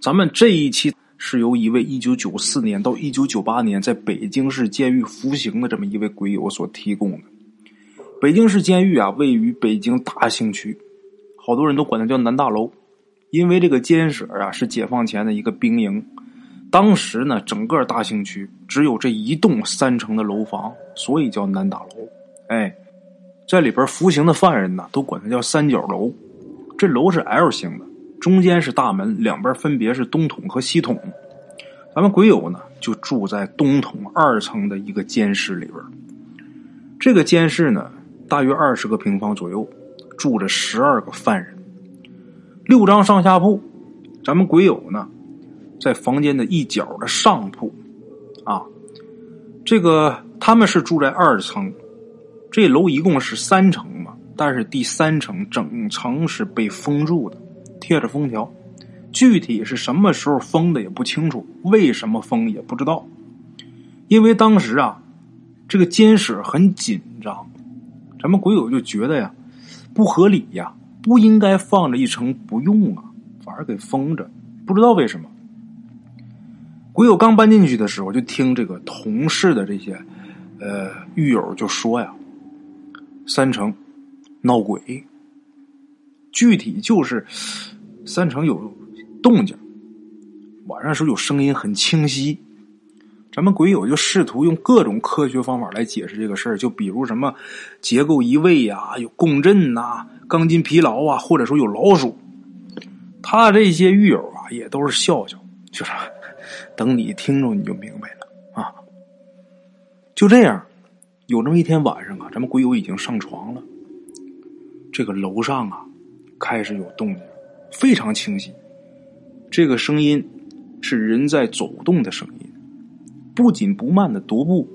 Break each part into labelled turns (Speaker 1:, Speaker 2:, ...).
Speaker 1: 咱们这一期是由一位一九九四年到一九九八年在北京市监狱服刑的这么一位鬼友所提供的。北京市监狱啊，位于北京大兴区，好多人都管它叫南大楼，因为这个监舍啊是解放前的一个兵营。当时呢，整个大兴区只有这一栋三层的楼房，所以叫南大楼。哎，在里边服刑的犯人呢，都管它叫三角楼。这楼是 L 型的，中间是大门，两边分别是东筒和西筒。咱们鬼友呢，就住在东筒二层的一个监室里边。这个监室呢，大约二十个平方左右，住着十二个犯人，六张上下铺。咱们鬼友呢。在房间的一角的上铺，啊，这个他们是住在二层，这楼一共是三层嘛，但是第三层整层是被封住的，贴着封条，具体是什么时候封的也不清楚，为什么封也不知道，因为当时啊，这个监室很紧张，咱们鬼友就觉得呀，不合理呀，不应该放着一层不用啊，反而给封着，不知道为什么。鬼友刚搬进去的时候，就听这个同事的这些，呃，狱友就说呀：“三层闹鬼，具体就是三层有动静，晚上时候有声音很清晰。”咱们鬼友就试图用各种科学方法来解释这个事儿，就比如什么结构移位呀、有共振呐、钢筋疲劳啊，或者说有老鼠。他这些狱友啊，也都是笑笑，就是。等你听着，你就明白了啊！就这样，有这么一天晚上啊，咱们鬼友已经上床了。这个楼上啊，开始有动静，非常清晰。这个声音是人在走动的声音，不紧不慢的踱步，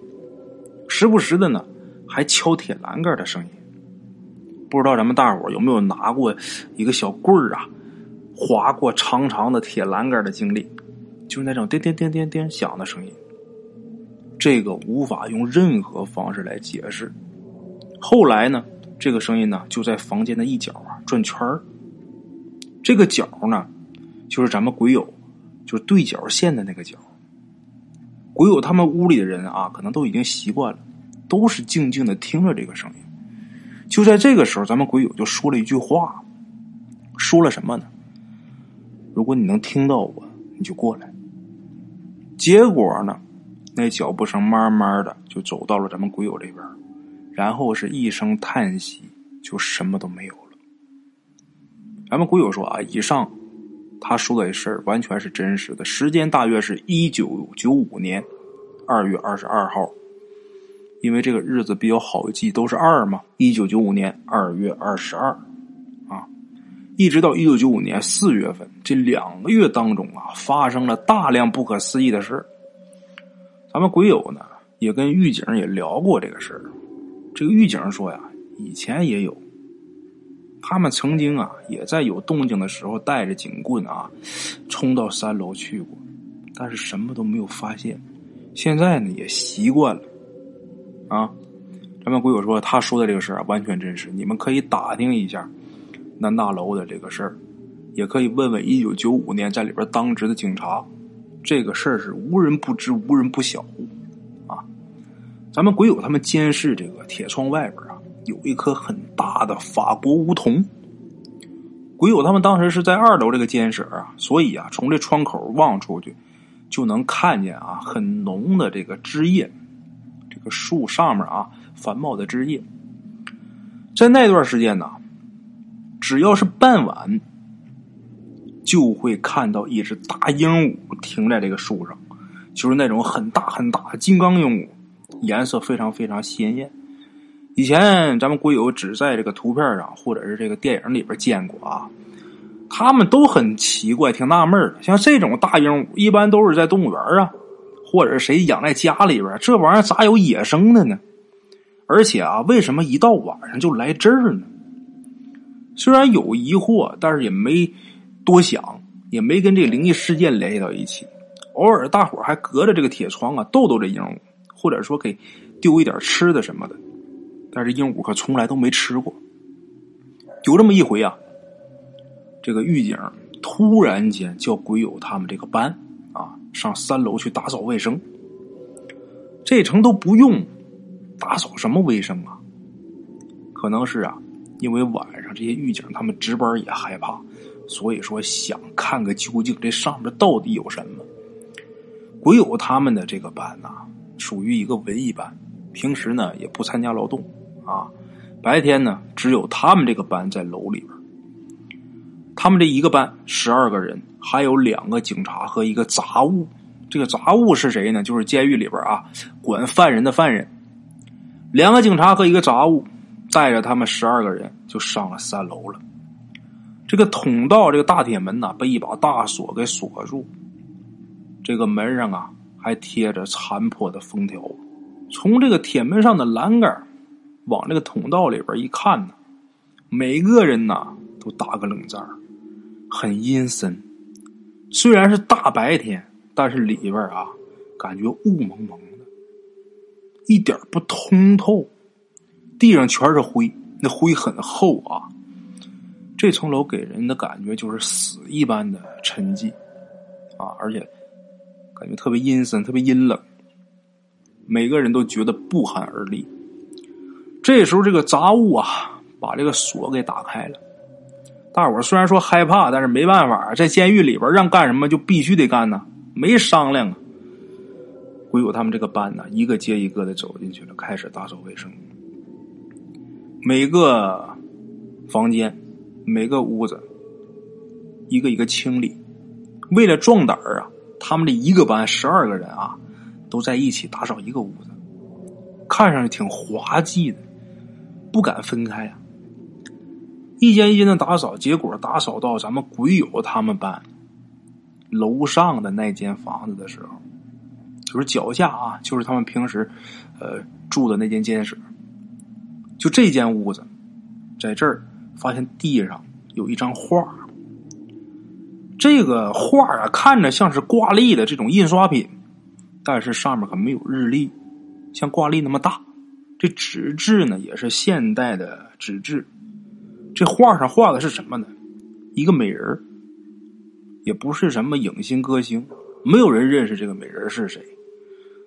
Speaker 1: 时不时的呢还敲铁栏杆的声音。不知道咱们大伙有没有拿过一个小棍儿啊，划过长长的铁栏杆的经历？就是那种叮叮叮叮叮响的声音，这个无法用任何方式来解释。后来呢，这个声音呢就在房间的一角啊转圈儿。这个角呢，就是咱们鬼友就是对角线的那个角。鬼友他们屋里的人啊，可能都已经习惯了，都是静静的听着这个声音。就在这个时候，咱们鬼友就说了一句话，说了什么呢？如果你能听到我，你就过来。结果呢，那脚步声慢慢的就走到了咱们鬼友这边，然后是一声叹息，就什么都没有了。咱们鬼友说啊，以上他说的事儿完全是真实的，时间大约是一九九五年二月二十二号，因为这个日子比较好记，都是二嘛。一九九五年二月二十二，啊，一直到一九九五年四月份。这两个月当中啊，发生了大量不可思议的事咱们鬼友呢也跟狱警也聊过这个事儿。这个狱警说呀，以前也有，他们曾经啊也在有动静的时候带着警棍啊冲到三楼去过，但是什么都没有发现。现在呢也习惯了啊。咱们鬼友说他说的这个事儿啊完全真实，你们可以打听一下南大楼的这个事儿。也可以问问一九九五年在里边当值的警察，这个事儿是无人不知、无人不晓啊。咱们鬼友他们监视这个铁窗外边，有一棵很大的法国梧桐。鬼友他们当时是在二楼这个监室啊，所以啊，从这窗口望出去，就能看见啊很浓的这个枝叶，这个树上面啊繁茂的枝叶。在那段时间呢，只要是傍晚。就会看到一只大鹦鹉停在这个树上，就是那种很大很大的金刚鹦鹉，颜色非常非常鲜艳。以前咱们国友只在这个图片上或者是这个电影里边见过啊，他们都很奇怪，挺纳闷的。像这种大鹦鹉，一般都是在动物园啊，或者谁养在家里边，这玩意儿咋有野生的呢？而且啊，为什么一到晚上就来这儿呢？虽然有疑惑，但是也没。多想也没跟这灵异事件联系到一起，偶尔大伙还隔着这个铁窗啊逗逗这鹦鹉，或者说给丢一点吃的什么的，但是鹦鹉可从来都没吃过。有这么一回啊，这个狱警突然间叫鬼友他们这个班啊上三楼去打扫卫生。这层都不用打扫什么卫生啊？可能是啊，因为晚上这些狱警他们值班也害怕，所以说想看个究竟，这上面到底有什么？鬼友他们的这个班呐，属于一个文艺班，平时呢也不参加劳动啊，白天呢只有他们这个班在楼里边。他们这一个班十二个人，还有两个警察和一个杂物。这个杂物是谁呢？就是监狱里边啊管犯人的犯人。两个警察和一个杂物带着他们十二个人就上了三楼了。这个通道，这个大铁门呐，被一把大锁给锁住。这个门上啊还贴着残破的封条。从这个铁门上的栏杆往这个通道里边一看呢，每个人呐都打个冷战很阴森，虽然是大白天，但是里边啊，感觉雾蒙蒙的，一点不通透。地上全是灰，那灰很厚啊。这层楼给人的感觉就是死一般的沉寂啊，而且感觉特别阴森，特别阴冷。每个人都觉得不寒而栗。这时候，这个杂物啊，把这个锁给打开了。大伙虽然说害怕，但是没办法，在监狱里边让干什么就必须得干呢，没商量啊。鬼友他们这个班呢，一个接一个的走进去了，开始打扫卫生。每个房间、每个屋子，一个一个清理。为了壮胆儿啊，他们这一个班十二个人啊，都在一起打扫一个屋子，看上去挺滑稽的，不敢分开啊。一间一间的打扫，结果打扫到咱们鬼友他们班楼上的那间房子的时候，就是脚下啊，就是他们平时呃住的那间监室。就这间屋子，在这儿发现地上有一张画这个画啊看着像是挂历的这种印刷品，但是上面可没有日历，像挂历那么大。这纸质呢也是现代的纸质。这画上画的是什么呢？一个美人也不是什么影星歌星，没有人认识这个美人是谁。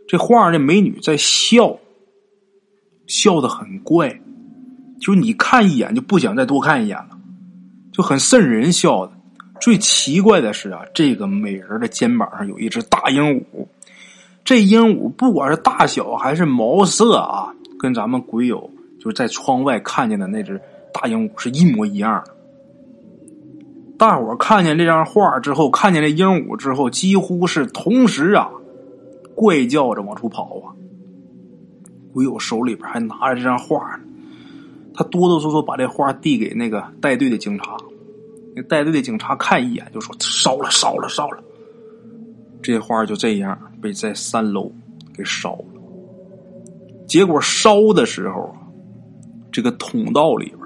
Speaker 1: 这画上的美女在笑，笑的很怪，就是你看一眼就不想再多看一眼了，就很瘆人笑的。最奇怪的是啊，这个美人的肩膀上有一只大鹦鹉，这鹦鹉不管是大小还是毛色啊，跟咱们鬼友就在窗外看见的那只。大鹦鹉是一模一样的。大伙看见这张画之后，看见这鹦鹉之后，几乎是同时啊，怪叫着往出跑啊。鬼友手里边还拿着这张画呢，他哆哆嗦嗦把这画递给那个带队的警察。那带队的警察看一眼就说：“烧了，烧了，烧了。”这画就这样被在三楼给烧了。结果烧的时候，这个通道里边。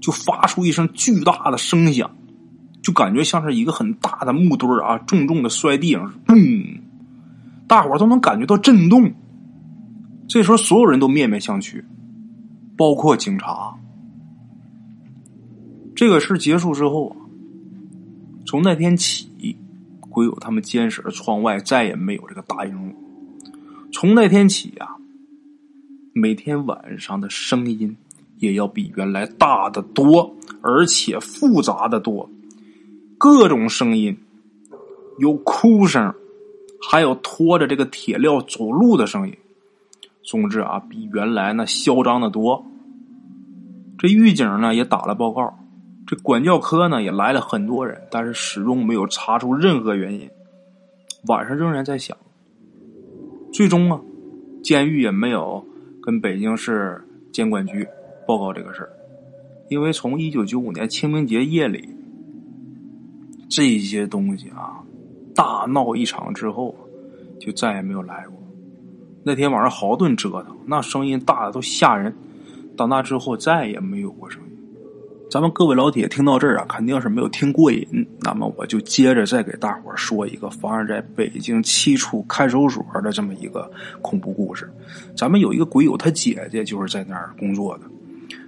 Speaker 1: 就发出一声巨大的声响，就感觉像是一个很大的木墩啊，重重的摔地上，嘣！大伙都能感觉到震动。这时候，所有人都面面相觑，包括警察。这个事结束之后啊，从那天起，鬼友他们监室的窗外再也没有这个大鹦鹉。从那天起啊，每天晚上的声音。也要比原来大的多，而且复杂的多，各种声音，有哭声，还有拖着这个铁镣走路的声音。总之啊，比原来那嚣张的多。这狱警呢也打了报告，这管教科呢也来了很多人，但是始终没有查出任何原因。晚上仍然在响，最终啊，监狱也没有跟北京市监管局。报告这个事儿，因为从一九九五年清明节夜里，这些东西啊，大闹一场之后，就再也没有来过。那天晚上好顿折腾，那声音大的都吓人。到那之后再也没有过声音。咱们各位老铁听到这儿啊，肯定是没有听过瘾。那么我就接着再给大伙说一个发生在北京七处看守所的这么一个恐怖故事。咱们有一个鬼友，他姐姐就是在那儿工作的。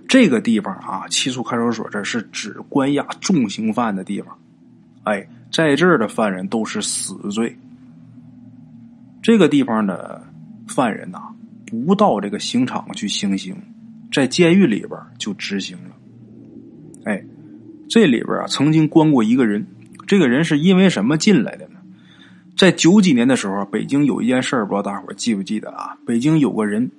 Speaker 1: 这个地方啊，七处看守所这是指关押重刑犯的地方哎，在这儿的犯人都是死罪。这个地方的犯人呐，不到这个刑场去行刑，在监狱里边就执行了。哎，这里边啊，曾经关过一个人，这个人是因为什么进来的呢？在九几年的时候，北京有一件事儿，不知道大伙记不记得啊？北京有个人，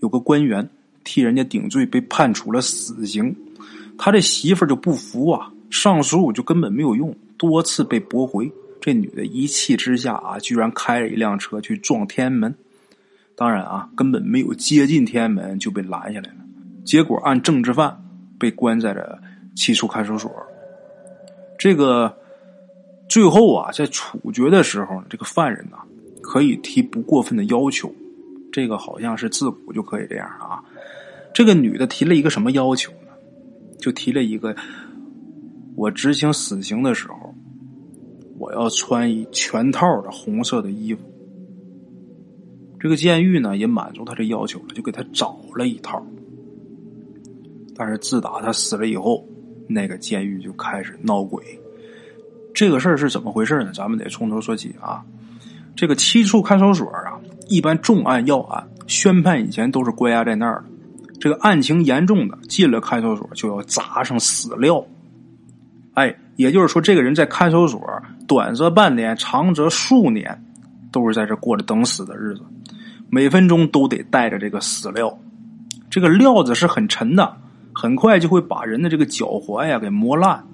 Speaker 1: 有个官员替人家顶罪，被判处了死刑。他这媳妇就不服啊，上诉就根本没有用，多次被驳回。这女的一气之下啊，居然开着一辆车去撞天安门。当然啊，根本没有接近天安门就被拦下来了。结果按政治犯被关在了七处看守所。这个最后啊，在处决的时候，这个犯人呢可以提不过分的要求。这个好像是自古就可以这样啊。这个女的提了一个什么要求呢？就提了一个：我执行死刑的时候。我要穿一全套的红色的衣服。这个监狱呢也满足他这要求了，就给他找了一套。但是自打他死了以后，那个监狱就开始闹鬼。这个事儿是怎么回事呢？咱们得从头说起啊。这个七处看守所啊，一般重案要案宣判以前都是关押在那儿的。这个案情严重的进了看守所就要砸上死料。哎，也就是说，这个人在看守所。短则半年，长则数年，都是在这过着等死的日子，每分钟都得带着这个死料。这个料子是很沉的，很快就会把人的这个脚踝呀给磨烂。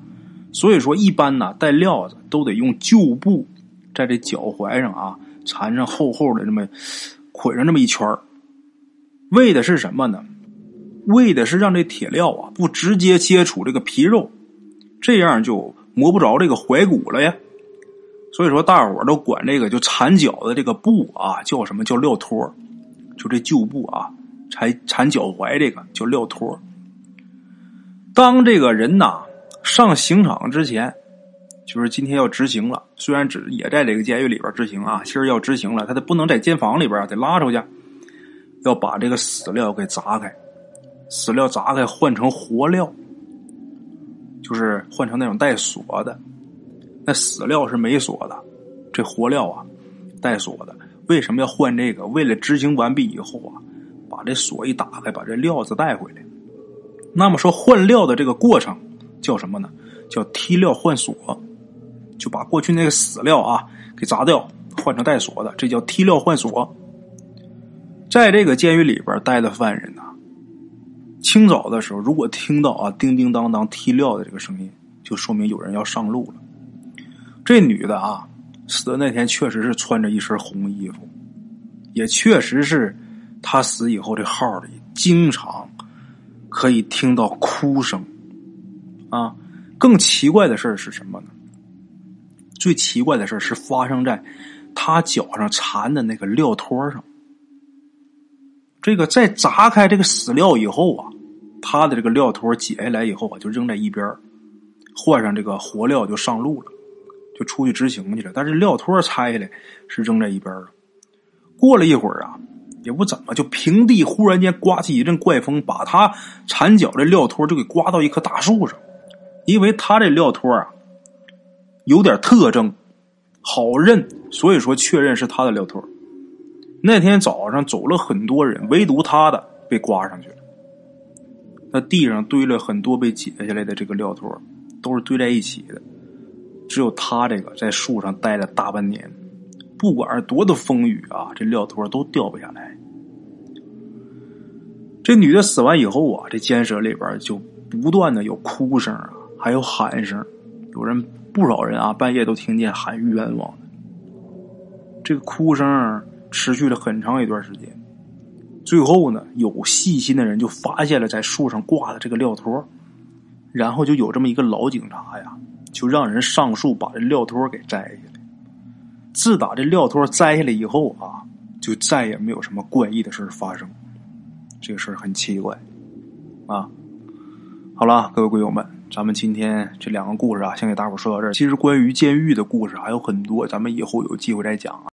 Speaker 1: 所以说，一般呢带料子都得用旧布在这脚踝上啊缠上厚厚的这么捆上这么一圈为的是什么呢？为的是让这铁料啊不直接接触这个皮肉，这样就磨不着这个踝骨了呀。所以说，大伙都管这个就缠脚的这个布啊，叫什么叫料托就这旧布啊，缠缠脚踝这个叫料托当这个人呐上刑场之前，就是今天要执行了，虽然只也在这个监狱里边执行啊，其实要执行了，他得不能在监房里边，得拉出去，要把这个死料给砸开，死料砸开换成活料，就是换成那种带锁的。那死料是没锁的，这活料啊带锁的。为什么要换这个？为了执行完毕以后啊，把这锁一打开，把这料子带回来。那么说换料的这个过程叫什么呢？叫踢料换锁，就把过去那个死料啊给砸掉，换成带锁的，这叫踢料换锁。在这个监狱里边待的犯人呐，清早的时候如果听到啊叮叮当当踢料的这个声音，就说明有人要上路了。这女的啊，死的那天确实是穿着一身红衣服，也确实是她死以后这号里经常可以听到哭声啊。更奇怪的事是什么呢？最奇怪的事是发生在他脚上缠的那个料托上。这个在砸开这个死料以后啊，他的这个料托解下来以后啊，就扔在一边换上这个活料就上路了。就出去执行去了，但是料托拆下来是扔在一边了。过了一会儿啊，也不怎么，就平地忽然间刮起一阵怪风，把他缠脚的料托就给刮到一棵大树上。因为他这料托啊有点特征，好认，所以说确认是他的料托。那天早上走了很多人，唯独他的被刮上去了。那地上堆了很多被解下来的这个料托，都是堆在一起的。只有他这个在树上待了大半年，不管是多的风雨啊，这料托都掉不下来。这女的死完以后啊，这监舍里边就不断的有哭声啊，还有喊声，有人不少人啊，半夜都听见喊冤枉。这个哭声持续了很长一段时间，最后呢，有细心的人就发现了在树上挂的这个料托，然后就有这么一个老警察呀。就让人上树把这料托给摘下来。自打这料托摘下来以后啊，就再也没有什么怪异的事发生。这个事很奇怪啊。好了，各位鬼友们，咱们今天这两个故事啊，先给大伙说到这儿。其实关于监狱的故事还有很多，咱们以后有机会再讲啊。